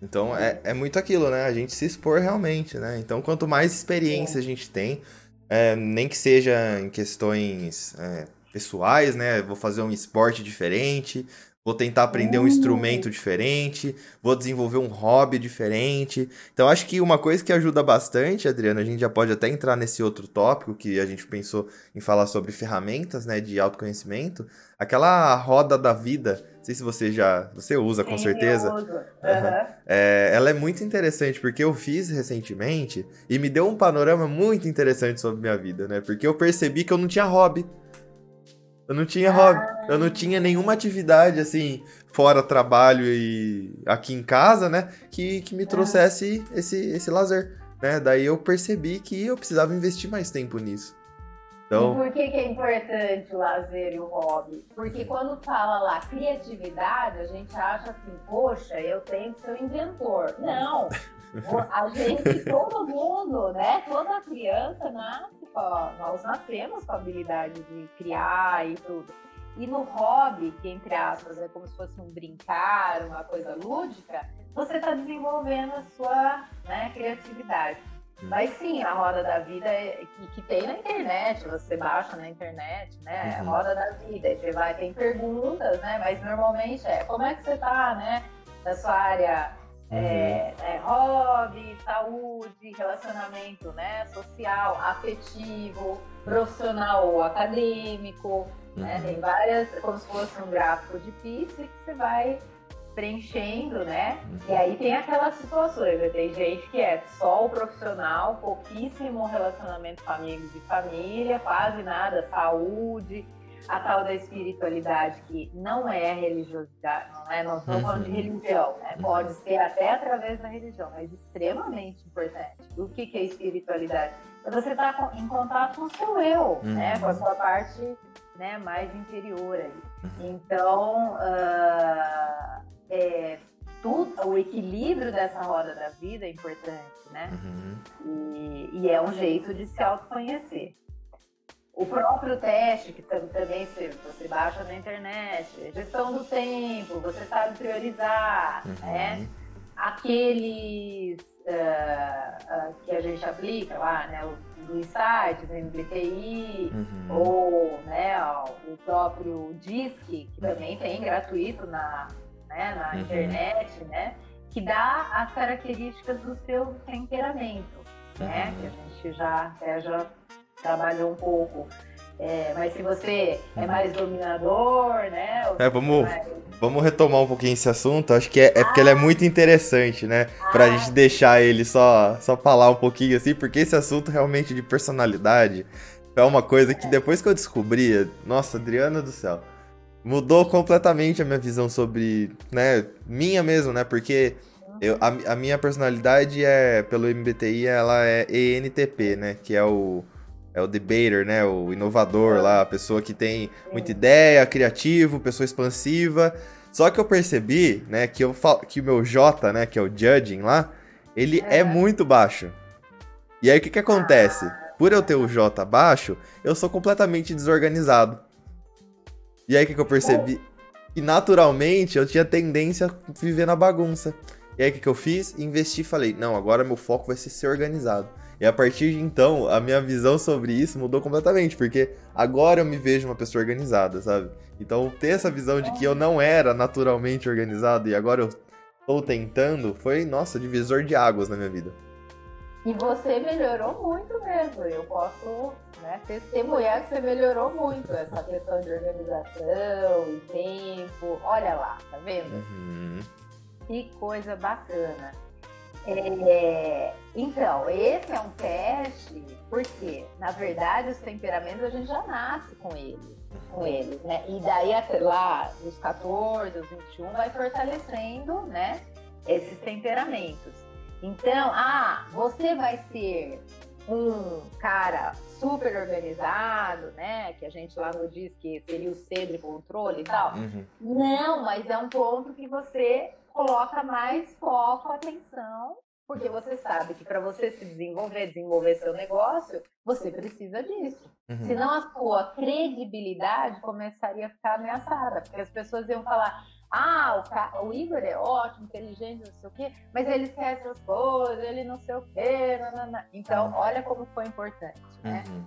Então é, é muito aquilo, né? A gente se expor realmente, né? Então quanto mais experiência é. a gente tem, é, nem que seja em questões é, pessoais, né? Vou fazer um esporte diferente, vou tentar aprender um instrumento diferente, vou desenvolver um hobby diferente. Então, acho que uma coisa que ajuda bastante, Adriana, a gente já pode até entrar nesse outro tópico que a gente pensou em falar sobre ferramentas, né, de autoconhecimento, aquela roda da vida. Não sei se você já, você usa com Sim, certeza. Uhum. É, ela é muito interessante porque eu fiz recentemente e me deu um panorama muito interessante sobre minha vida, né? Porque eu percebi que eu não tinha hobby. Eu não tinha hobby. Eu não tinha nenhuma atividade, assim, fora trabalho e aqui em casa, né? Que, que me trouxesse esse, esse lazer. Né? Daí eu percebi que eu precisava investir mais tempo nisso. Então... E por que, que é importante o lazer e o hobby? Porque quando fala lá criatividade, a gente acha assim, poxa, eu tenho que ser um inventor. Não! A gente, todo mundo, né? Toda criança nasce com, nós nascemos com a habilidade de criar e tudo. E no hobby, que entre aspas é como se fosse um brincar, uma coisa lúdica, você está desenvolvendo a sua né, criatividade. Hum. Mas sim, a roda da vida é, que, que, tem na internet, você baixa na internet, né? É uhum. roda da vida, aí você vai, tem perguntas, né? Mas normalmente é como é que você tá, né? Na sua área Uhum. É, é, hobby, saúde, relacionamento né, social, afetivo, profissional ou acadêmico. Uhum. Né? Tem várias, como se fosse um gráfico de pista que você vai preenchendo, né? Uhum. E aí tem aquelas situações, né? tem gente que é só o profissional, pouquíssimo relacionamento com amigos e família, quase nada, saúde, a tal da espiritualidade que não é religiosidade, não é? Não estou falando de uhum. religião, né? Pode ser até através da religião, mas extremamente importante. O que, que é espiritualidade? É você estar tá em contato com o seu eu, né? Com a sua parte né, mais interior ali. Uhum. Então, uh, é, tudo, o equilíbrio dessa roda da vida é importante, né? Uhum. E, e, é um jeito de se autoconhecer. O próprio teste, que também você, você baixa na internet, gestão do tempo, você sabe priorizar, uhum. né? Aqueles uh, uh, que a gente aplica lá, né? dos sites, MBTI, uhum. ou né, o próprio Disc, que também tem gratuito na, né, na uhum. internet, né? Que dá as características do seu temperamento, né? Uhum. Que a gente já, até já trabalhou um pouco. É, mas se você é mais dominador, né? É, vamos, mais... vamos retomar um pouquinho esse assunto. Acho que é, é porque ele é ah. muito interessante, né? Pra ah. gente deixar ele só, só falar um pouquinho assim, porque esse assunto realmente de personalidade é uma coisa que depois que eu descobri, nossa, Adriana do céu, mudou completamente a minha visão sobre, né, minha mesmo, né? Porque eu, a, a minha personalidade é, pelo MBTI, ela é ENTP, né? Que é o é o debater, né? O inovador lá, a pessoa que tem muita ideia, criativo, pessoa expansiva. Só que eu percebi, né, que, eu falo, que o meu J, né, que é o judging lá, ele é, é muito baixo. E aí o que que acontece? Por eu ter o J baixo, eu sou completamente desorganizado. E aí o que que eu percebi? Que naturalmente eu tinha tendência a viver na bagunça. E aí o que que eu fiz? Investi e falei, não, agora meu foco vai ser ser organizado. E a partir de então, a minha visão sobre isso mudou completamente, porque agora eu me vejo uma pessoa organizada, sabe? Então, ter essa visão de que eu não era naturalmente organizado e agora eu estou tentando, foi, nossa, divisor de águas na minha vida. E você melhorou muito mesmo. Eu posso né, testemunhar que você melhorou muito essa questão de organização e tempo. Olha lá, tá vendo? Uhum. Que coisa bacana. É, então, esse é um teste, porque, na verdade, os temperamentos a gente já nasce com eles, com eles, né? E daí até lá, dos 14, os 21, vai fortalecendo, né? Esses temperamentos. Então, ah, você vai ser um cara super organizado, né? Que a gente lá no diz que seria o C de controle e tal. Uhum. Não, mas é um ponto que você coloca mais foco, atenção, porque você sabe que para você se desenvolver, desenvolver seu negócio, você precisa disso. Uhum. Senão a sua credibilidade começaria a ficar ameaçada, porque as pessoas iam falar: ah, o, o Igor é ótimo, inteligente, não sei o quê, mas ele esquece as coisas, ele não sei o quê. Nanana. Então, olha como foi importante, né? Uhum.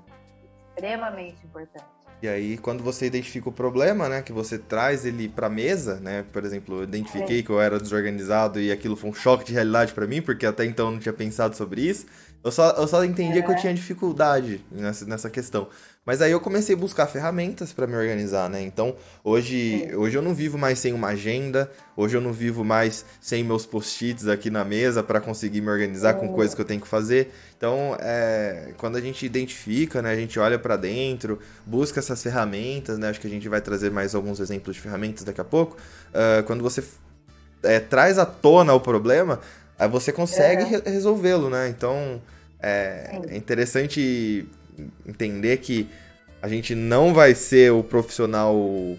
Extremamente importante. E aí, quando você identifica o problema, né, que você traz ele para mesa, né, por exemplo, eu identifiquei é. que eu era desorganizado e aquilo foi um choque de realidade para mim, porque até então eu não tinha pensado sobre isso. Eu só, eu só entendia é. que eu é. tinha dificuldade nessa, nessa questão. Mas aí eu comecei a buscar ferramentas para me organizar, né? Então, hoje, hoje eu não vivo mais sem uma agenda, hoje eu não vivo mais sem meus post-its aqui na mesa para conseguir me organizar com coisas que eu tenho que fazer. Então, é, quando a gente identifica, né, a gente olha para dentro, busca essas ferramentas, né? Acho que a gente vai trazer mais alguns exemplos de ferramentas daqui a pouco. Uh, quando você é, traz à tona o problema, aí você consegue é. re resolvê-lo, né? Então, é, é interessante entender que a gente não vai ser o profissional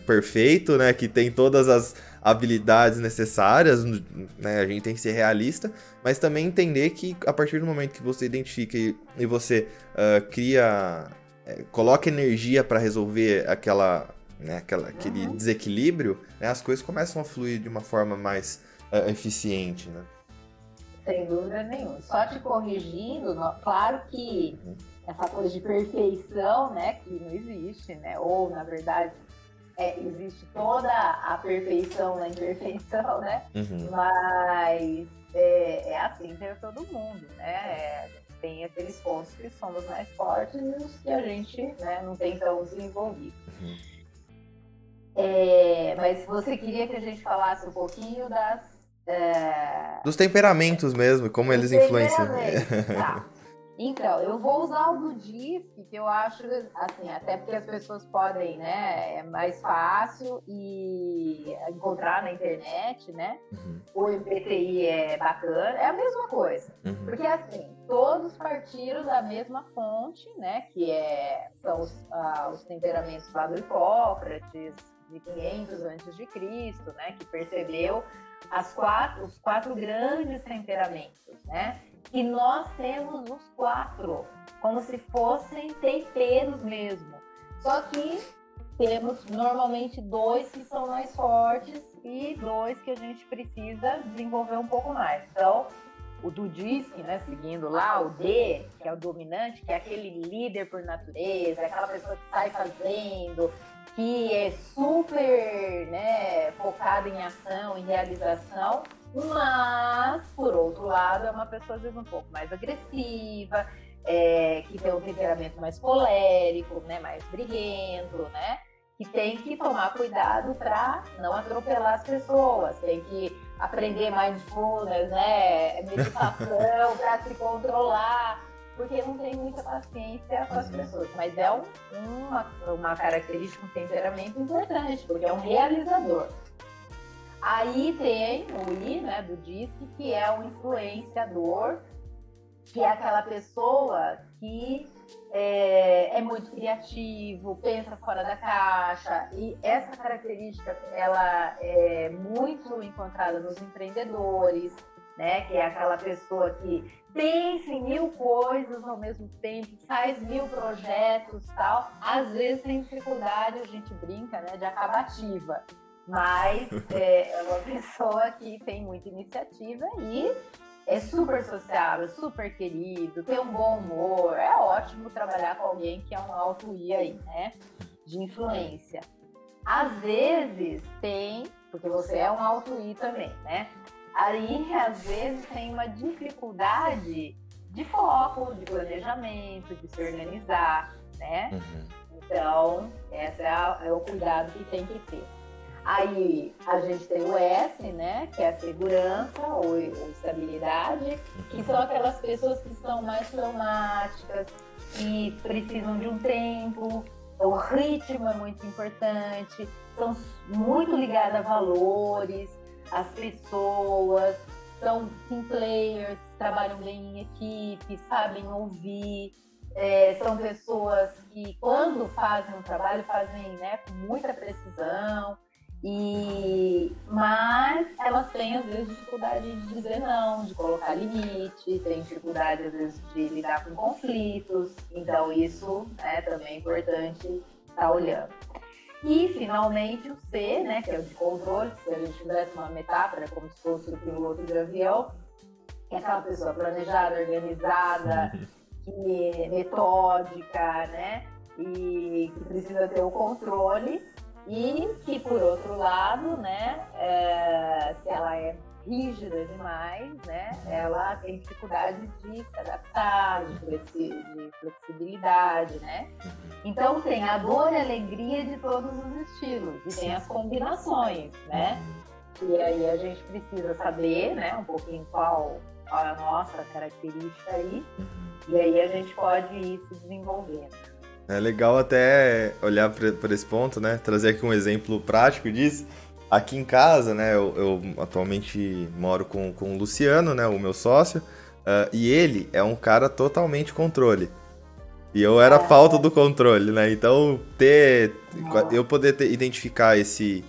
perfeito, né? Que tem todas as habilidades necessárias, né? A gente tem que ser realista, mas também entender que a partir do momento que você identifica e, e você uh, cria, é, coloca energia para resolver aquela, né, aquela, aquele uhum. desequilíbrio, né, as coisas começam a fluir de uma forma mais uh, eficiente, né? Sem dúvida nenhuma. Só te corrigindo, claro que uhum essa coisa de perfeição, né, que não existe, né? Ou na verdade é, existe toda a perfeição na imperfeição, né? Uhum. Mas é, é, assim para todo mundo, né? É, tem aqueles pontos que somos mais fortes e os que a gente né, não tem tão desenvolvido. Uhum. É, mas você queria que a gente falasse um pouquinho das. É... Dos temperamentos mesmo, como eles influenciam. Tá. Então, eu vou usar o do DISC, que eu acho, assim, até porque as pessoas podem, né, é mais fácil e encontrar na internet, né? Uhum. O MPTI é bacana, é a mesma coisa. Uhum. Porque, assim, todos partiram da mesma fonte, né, que é, são os, ah, os temperamentos lá do Hipócrates, de 500 antes de Cristo, né, que percebeu as quatro, os quatro grandes temperamentos, né? E nós temos os quatro, como se fossem temperos mesmo. Só que temos normalmente dois que são mais fortes e dois que a gente precisa desenvolver um pouco mais. Então, o do DISC, né, seguindo lá, o D, que é o dominante, que é aquele líder por natureza, aquela pessoa que sai fazendo, que é super né, focada em ação, em realização, mas, por outro lado, é uma pessoa às vezes um pouco mais agressiva, é, que tem um temperamento mais colérico, né, mais briguento, né? Que tem que tomar cuidado para não atropelar as pessoas, tem que aprender mindfulness, né, meditação para se controlar, porque não tem muita paciência com as uhum. pessoas. Mas é um, uma, uma característica, um temperamento importante, porque é um realizador. Aí tem o I, né, do DISC, que é um influenciador, que é aquela pessoa que é, é, muito criativo, pensa fora da caixa e essa característica ela é muito encontrada nos empreendedores, né? Que é aquela pessoa que pensa em mil coisas ao mesmo tempo, faz mil projetos, tal. Às vezes tem dificuldade, a gente brinca, né? De acabativa. Mas é, é uma pessoa que tem muita iniciativa e é super sociável, super querido, tem um bom humor. É ótimo trabalhar com alguém que é um alto I aí, né? De influência. Às vezes tem, porque você é um alto I também, né? Aí, às vezes, tem uma dificuldade de foco, de planejamento, de se organizar, né? Uhum. Então, esse é, é o cuidado que tem que ter. Aí a gente tem o S, né? Que é a segurança ou, ou estabilidade, que são aquelas pessoas que são mais traumáticas, que precisam de um tempo, o ritmo é muito importante, são muito ligadas a valores, as pessoas, são team players, trabalham bem em equipe, sabem ouvir, é, são pessoas que quando fazem um trabalho fazem né, com muita precisão. E, mas elas têm às vezes dificuldade de dizer não, de colocar limite, têm dificuldade às vezes de lidar com conflitos, então isso é também importante estar tá olhando. E finalmente o C, né, que é o de controle, se a gente tivesse uma metáfora como se fosse o piloto de avião, que é aquela pessoa planejada, organizada, que metódica, né, e que precisa ter o controle e que, por outro lado, né, é, se ela é rígida demais, né, ela tem dificuldade de se adaptar, de, flexi de flexibilidade, né. Então tem a dor e a alegria de todos os estilos e tem as combinações, né. E aí a gente precisa saber, né, um pouquinho qual, qual a nossa característica aí, e aí a gente pode ir se desenvolvendo. É legal até olhar para esse ponto, né? Trazer aqui um exemplo prático disso. Aqui em casa, né? Eu, eu atualmente moro com, com o Luciano, né? O meu sócio. Uh, e ele é um cara totalmente controle. E eu era falta do controle, né? Então, ter. Eu poder ter, identificar esse,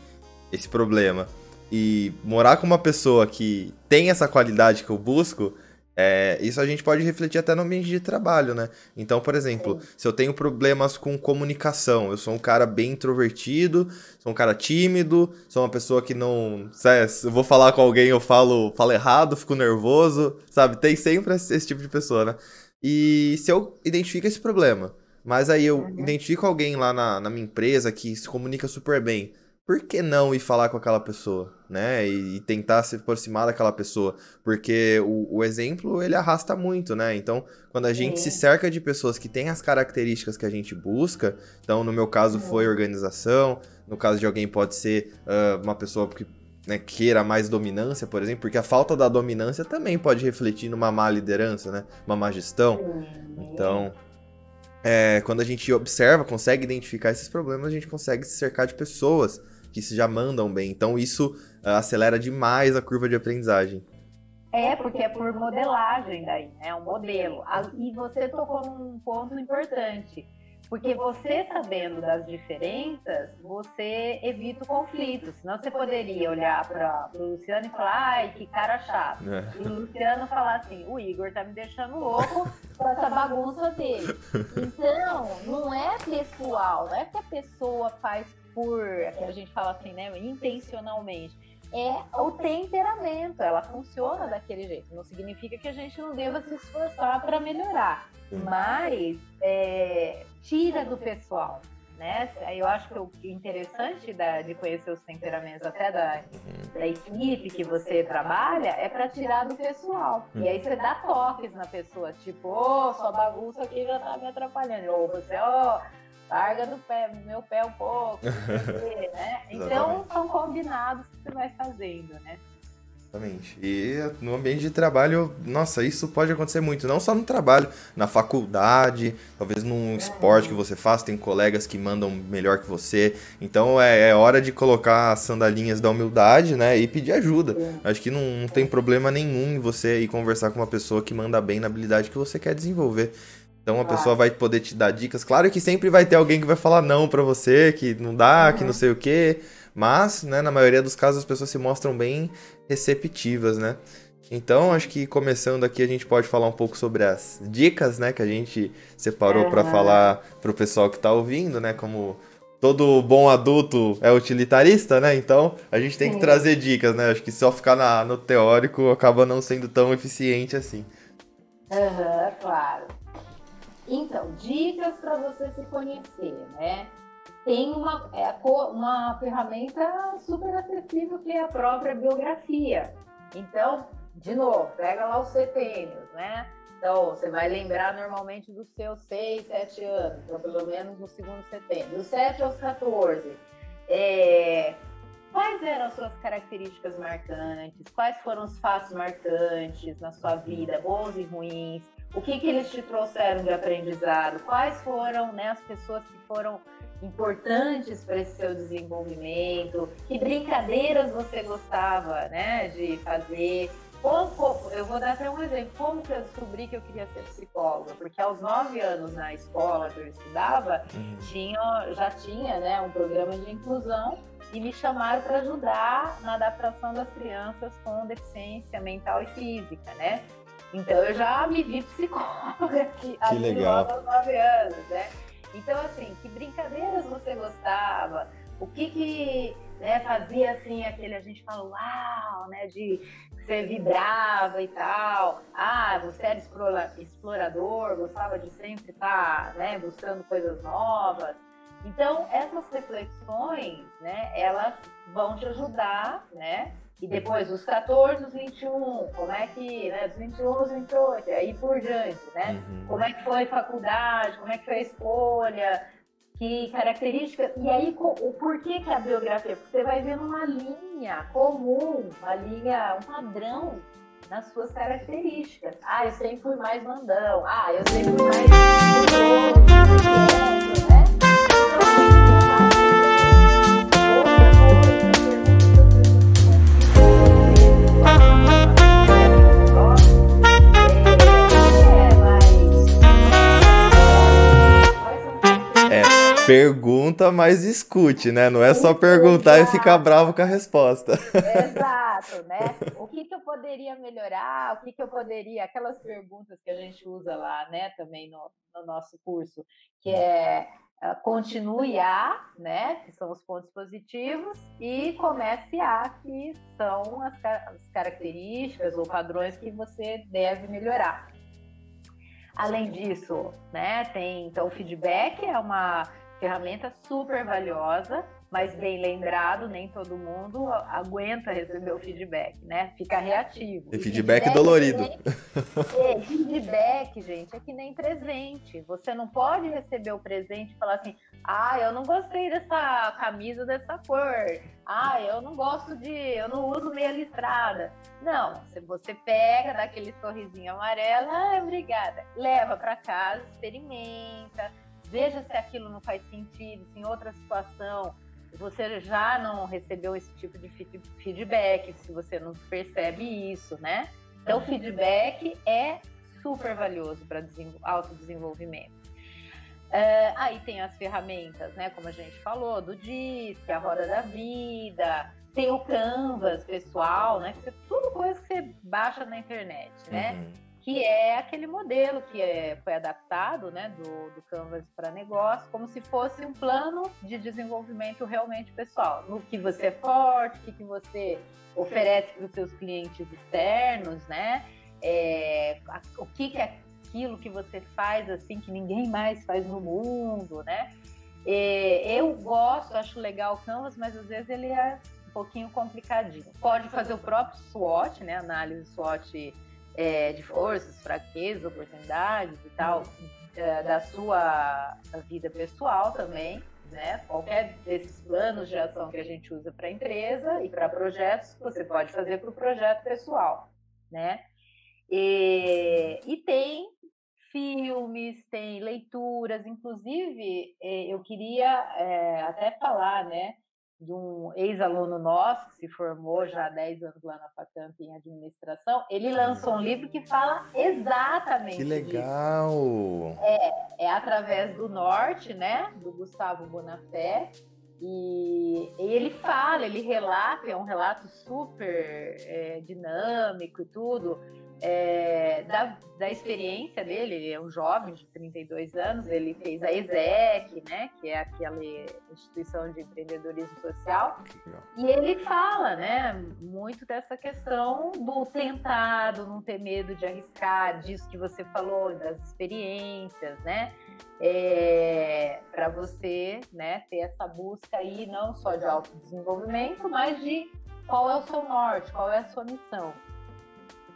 esse problema e morar com uma pessoa que tem essa qualidade que eu busco é, isso a gente pode refletir até no ambiente de trabalho, né? Então, por exemplo, Sim. se eu tenho problemas com comunicação, eu sou um cara bem introvertido, sou um cara tímido, sou uma pessoa que não. Sabe, se eu vou falar com alguém, eu falo, falo errado, fico nervoso, sabe? Tem sempre esse, esse tipo de pessoa, né? E se eu identifico esse problema, mas aí eu uhum. identifico alguém lá na, na minha empresa que se comunica super bem, por que não ir falar com aquela pessoa, né? E, e tentar se aproximar daquela pessoa, porque o, o, exemplo ele arrasta muito, né? Então, quando a gente se cerca de pessoas que têm as características que a gente busca, então no meu caso foi organização, no caso de alguém pode ser uh, uma pessoa que né, queira mais dominância, por exemplo, porque a falta da dominância também pode refletir numa má liderança, né? Uma má gestão. Então, é, quando a gente observa, consegue identificar esses problemas, a gente consegue se cercar de pessoas que já mandam bem. Então isso uh, acelera demais a curva de aprendizagem. É, porque é por modelagem daí, é né? um modelo. E você tocou num ponto importante, porque você sabendo das diferenças, você evita o conflito. Senão você poderia olhar para o Luciano e falar, ai, que cara chato. É. E o Luciano falar assim, o Igor tá me deixando louco com essa bagunça dele. Então, não é pessoal, não é que a pessoa faz por, que a gente fala assim, né, intencionalmente. é o temperamento, ela funciona daquele jeito. Não significa que a gente não deva se esforçar para melhorar, mas é, tira do pessoal. Né? Eu acho que o interessante da, de conhecer os temperamentos até da, da equipe que você trabalha é para tirar do pessoal. E aí você dá toques na pessoa, tipo, ô, oh, sua bagunça aqui já tá me atrapalhando. Ou você, ó, oh, larga do pé, meu pé um pouco, né? Então são combinados que você vai fazendo, né? Exatamente. E no ambiente de trabalho, nossa, isso pode acontecer muito. Não só no trabalho, na faculdade, talvez num esporte que você faz, tem colegas que mandam melhor que você. Então é, é hora de colocar as sandalinhas da humildade, né? E pedir ajuda. Acho que não, não tem problema nenhum em você ir conversar com uma pessoa que manda bem na habilidade que você quer desenvolver. Então a pessoa vai poder te dar dicas. Claro que sempre vai ter alguém que vai falar não para você, que não dá, uhum. que não sei o quê. Mas, né, na maioria dos casos as pessoas se mostram bem receptivas, né? Então, acho que começando aqui a gente pode falar um pouco sobre as dicas, né, que a gente separou uhum. para falar pro pessoal que tá ouvindo, né, como todo bom adulto é utilitarista, né? Então, a gente tem que trazer dicas, né? Acho que só ficar na, no teórico acaba não sendo tão eficiente assim. Aham, uhum, claro. Então, dicas para você se conhecer, né? Tem uma, é, uma ferramenta super acessível que é a própria biografia. Então, de novo, pega lá os setênios, né? Então, você vai lembrar normalmente dos seus 6, 7 anos, então pelo menos no segundo setênio. Dos 7 aos 14. É, quais eram as suas características marcantes? Quais foram os fatos marcantes na sua vida, bons e ruins? O que, que eles te trouxeram de aprendizado, quais foram né, as pessoas que foram importantes para esse seu desenvolvimento, que brincadeiras você gostava né, de fazer. Como, eu vou dar até um exemplo, como que eu descobri que eu queria ser psicóloga, porque aos nove anos na escola que eu estudava, uhum. tinha, já tinha né, um programa de inclusão e me chamaram para ajudar na adaptação das crianças com deficiência mental e física, né? Então eu já me vi psicóloga aqui, que legal. aos nove anos, né? Então, assim, que brincadeiras você gostava? O que que né, fazia, assim, aquele, a gente fala, uau, né, de você vibrava e tal. Ah, você era explorador, gostava de sempre estar, né, buscando coisas novas. Então, essas reflexões, né, elas vão te ajudar, né, e depois os 14, os 21, como é que, né, dos 21 aos 28, aí por diante, né? Uhum. Como é que foi a faculdade, como é que foi a escolha, que característica, e aí o porquê que a biografia? Porque você vai vendo uma linha comum, uma linha, um padrão nas suas características. Ah, eu sempre fui mais mandão. Ah, eu sempre fui mais Pergunta, mas escute, né? Não é só perguntar Exato. e ficar bravo com a resposta. Exato, né? O que, que eu poderia melhorar? O que, que eu poderia. Aquelas perguntas que a gente usa lá, né, também no, no nosso curso, que é uh, continue A, né, que são os pontos positivos, e comece A, que são as, as características ou padrões que você deve melhorar. Além disso, né, tem então o feedback é uma ferramenta super valiosa, mas bem lembrado, nem todo mundo aguenta receber o feedback, né? Fica reativo. E feedback, feedback dolorido. É, feedback, gente, é que nem presente. Você não pode receber o presente e falar assim: ah, eu não gostei dessa camisa dessa cor. Ah, eu não gosto de. Eu não uso meia listrada. Não, se você pega, dá aquele sorrisinho amarelo, ah, obrigada. Leva para casa, experimenta veja se aquilo não faz sentido, se em outra situação você já não recebeu esse tipo de feedback, se você não percebe isso, né? Então, feedback é super valioso para autodesenvolvimento. Uh, aí tem as ferramentas, né? Como a gente falou, do DISC, a Roda da Vida, tem o Canvas pessoal, né? Que é tudo coisa que você baixa na internet, né? Uhum que é aquele modelo que é, foi adaptado né, do, do Canvas para negócio, como se fosse um plano de desenvolvimento realmente pessoal. No que você é forte, o que, que você oferece para os seus clientes externos, né? É, o que, que é aquilo que você faz assim que ninguém mais faz no mundo, né? É, eu gosto, acho legal o Canvas, mas às vezes ele é um pouquinho complicadinho. Pode fazer o próprio SWOT, né? Análise SWOT é, de forças, fraquezas, oportunidades e tal, é, da sua vida pessoal também. Né? Qualquer desses planos de ação que a gente usa para a empresa e para projetos, você pode fazer para o projeto pessoal, né? E, e tem filmes, tem leituras, inclusive eh, eu queria é, até falar, né, de um ex-aluno nosso que se formou já há 10 anos lá na Facamp em administração, ele lançou um livro que fala exatamente Que legal! Disso. É, é através do Norte, né, do Gustavo Bonafé, e, ele fala, ele relata, é um relato super é, dinâmico e tudo, é, da, da experiência dele, ele é um jovem de 32 anos, ele fez a ESEC, né, que é aquela instituição de empreendedorismo social, e ele fala, né, muito dessa questão do tentar, do não ter medo de arriscar, disso que você falou, das experiências, né, é, para você, né, ter essa busca aí não só de autodesenvolvimento, mas de qual é o seu norte, qual é a sua missão.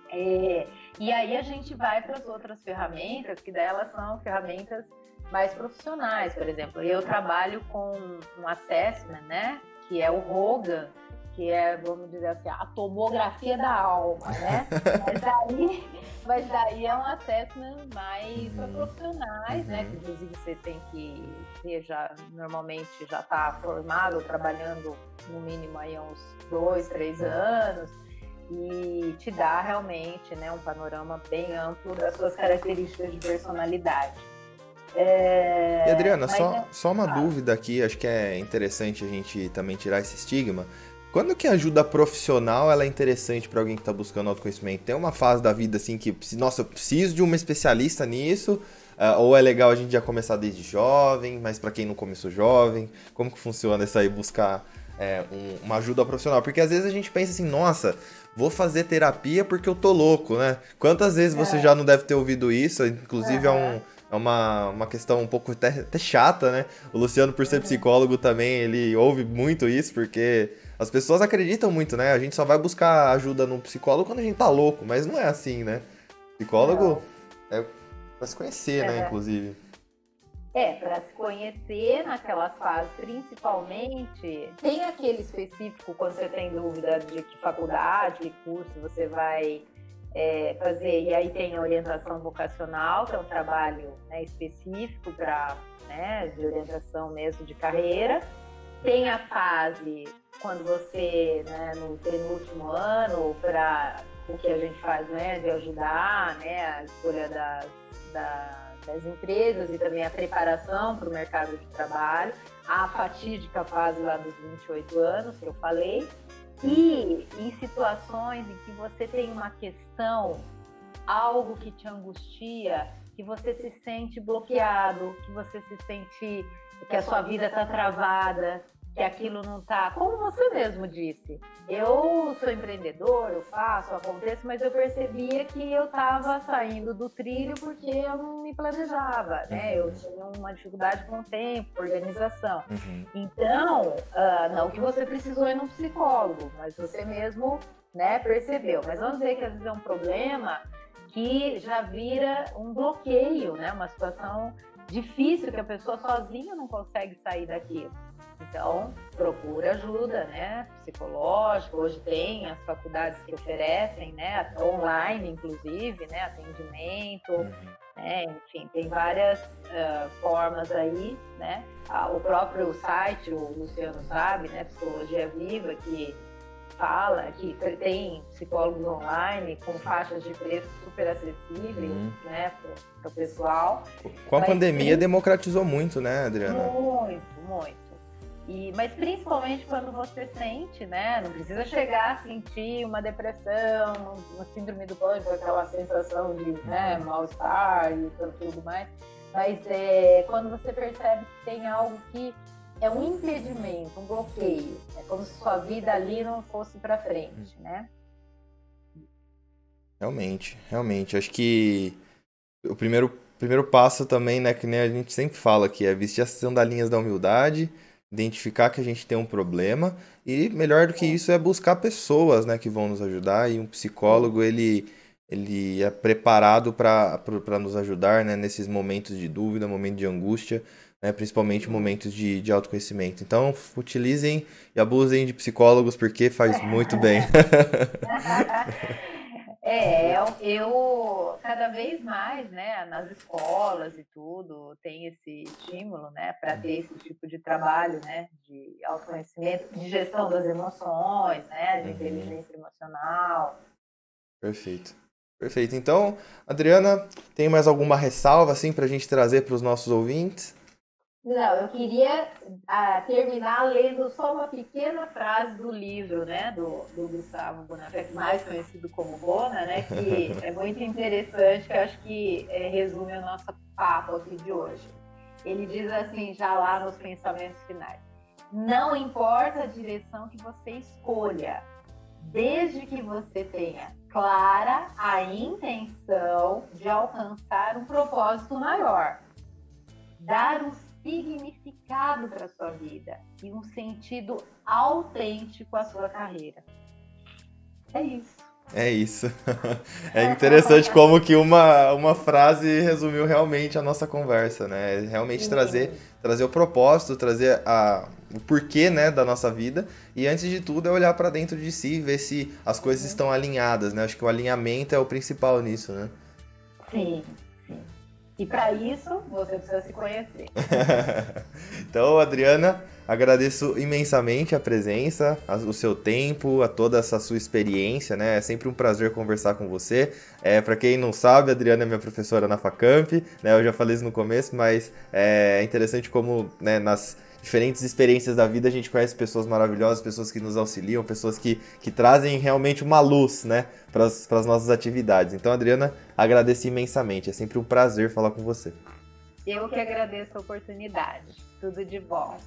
É, e aí a gente vai para as outras ferramentas, que delas são ferramentas mais profissionais. Por exemplo, eu trabalho com um assessment, né? Que é o Rogan, que é, vamos dizer assim, a tomografia da alma, né? mas, daí, mas daí é um assessment mais para uhum. profissionais, né? Que uhum. inclusive você tem que ter já, normalmente já está formado, trabalhando no mínimo aí uns dois, três anos e te dá realmente né, um panorama bem amplo das suas características de personalidade. É... E Adriana, só, é... só uma ah. dúvida aqui, acho que é interessante a gente também tirar esse estigma. Quando que a ajuda profissional ela é interessante para alguém que está buscando autoconhecimento? Tem uma fase da vida assim que, nossa, eu preciso de uma especialista nisso, uh, ou é legal a gente já começar desde jovem, mas para quem não começou jovem, como que funciona isso aí, buscar é, um, uma ajuda profissional? Porque às vezes a gente pensa assim, nossa, vou fazer terapia porque eu tô louco, né? Quantas vezes é. você já não deve ter ouvido isso? Inclusive uhum. é, um, é uma, uma questão um pouco até, até chata, né? O Luciano, por ser uhum. psicólogo também, ele ouve muito isso, porque as pessoas acreditam muito, né? A gente só vai buscar ajuda no psicólogo quando a gente tá louco, mas não é assim, né? Psicólogo é pra se conhecer, né, é. né? Inclusive. É, para se conhecer naquelas fases, principalmente. Tem aquele específico quando você tem dúvida de que faculdade, que curso você vai é, fazer, e aí tem a orientação vocacional, que é um trabalho né, específico para né, de orientação mesmo de carreira. Tem a fase quando você, né, no penúltimo ano, para o que a gente faz, né, de ajudar, né, a escolha das, das das empresas e também a preparação para o mercado de trabalho, a fatídica fase lá dos 28 anos que eu falei, e em situações em que você tem uma questão, algo que te angustia, que você se sente bloqueado, que você se sente que a sua vida está travada, que aquilo não está. Como você mesmo disse, eu sou empreendedor, eu faço, aconteço, mas eu percebia que eu estava saindo do trilho porque eu não me planejava, né? Eu tinha uma dificuldade com o tempo, organização. Uhum. Então, uh, não que você precisou ir num psicólogo, mas você mesmo né, percebeu. Mas vamos dizer que às vezes é um problema que já vira um bloqueio, né? Uma situação difícil que a pessoa sozinha não consegue sair daquilo. Então, procura ajuda, né? Psicológica. Hoje tem as faculdades que oferecem, né? Online, inclusive, né? Atendimento. Uhum. Né? Enfim, tem várias uh, formas aí, né? Ah, o próprio site, o Luciano sabe, né? Psicologia Viva, que fala que tem psicólogos online com faixas de preço super acessíveis, uhum. né, para o pessoal. Com a Mas pandemia tem... democratizou muito, né, Adriana? Muito, muito. E, mas principalmente quando você sente, né? Não precisa chegar a sentir uma depressão, uma síndrome do pânico, aquela sensação de né, mal-estar e tudo mais. Mas é quando você percebe que tem algo que é um impedimento, um bloqueio. É como se sua vida ali não fosse para frente, né? Realmente, realmente. Acho que o primeiro, primeiro passo também, né, que nem a gente sempre fala, que é vestir as sandalinhas da humildade, identificar que a gente tem um problema e melhor do que isso é buscar pessoas, né, que vão nos ajudar e um psicólogo ele ele é preparado para nos ajudar, né, nesses momentos de dúvida, momentos de angústia, né, principalmente momentos de, de autoconhecimento. Então, utilizem e abusem de psicólogos porque faz muito bem. É, eu, cada vez mais, né, nas escolas e tudo, tem esse estímulo, né, para ter esse tipo de trabalho, né, de autoconhecimento, de gestão das emoções, né, de uhum. inteligência emocional. Perfeito. Perfeito. Então, Adriana, tem mais alguma ressalva assim para a gente trazer para os nossos ouvintes? Não, eu queria ah, terminar lendo só uma pequena frase do livro, né, do, do Gustavo Bonafé, mais conhecido como Bona, né, que é muito interessante, que eu acho que é, resume o nosso papo aqui de hoje. Ele diz assim, já lá nos pensamentos finais: Não importa a direção que você escolha, desde que você tenha clara a intenção de alcançar um propósito maior, dar um significado para a sua vida e um sentido autêntico à sua carreira. É isso. É isso. É interessante como que uma, uma frase resumiu realmente a nossa conversa, né? Realmente Sim. trazer trazer o propósito, trazer a, o porquê, né, da nossa vida. E antes de tudo é olhar para dentro de si e ver se as coisas estão alinhadas, né? Acho que o alinhamento é o principal nisso, né? Sim. E para isso, você precisa se conhecer. então, Adriana, agradeço imensamente a presença, o seu tempo, a toda essa sua experiência, né? É sempre um prazer conversar com você. É, para quem não sabe, a Adriana é minha professora na Facamp, né? Eu já falei isso no começo, mas é interessante como, né, nas diferentes experiências da vida, a gente conhece pessoas maravilhosas, pessoas que nos auxiliam, pessoas que, que trazem realmente uma luz, né, para as nossas atividades. Então, Adriana, agradeço imensamente. É sempre um prazer falar com você. Eu que agradeço a oportunidade. Tudo de bom.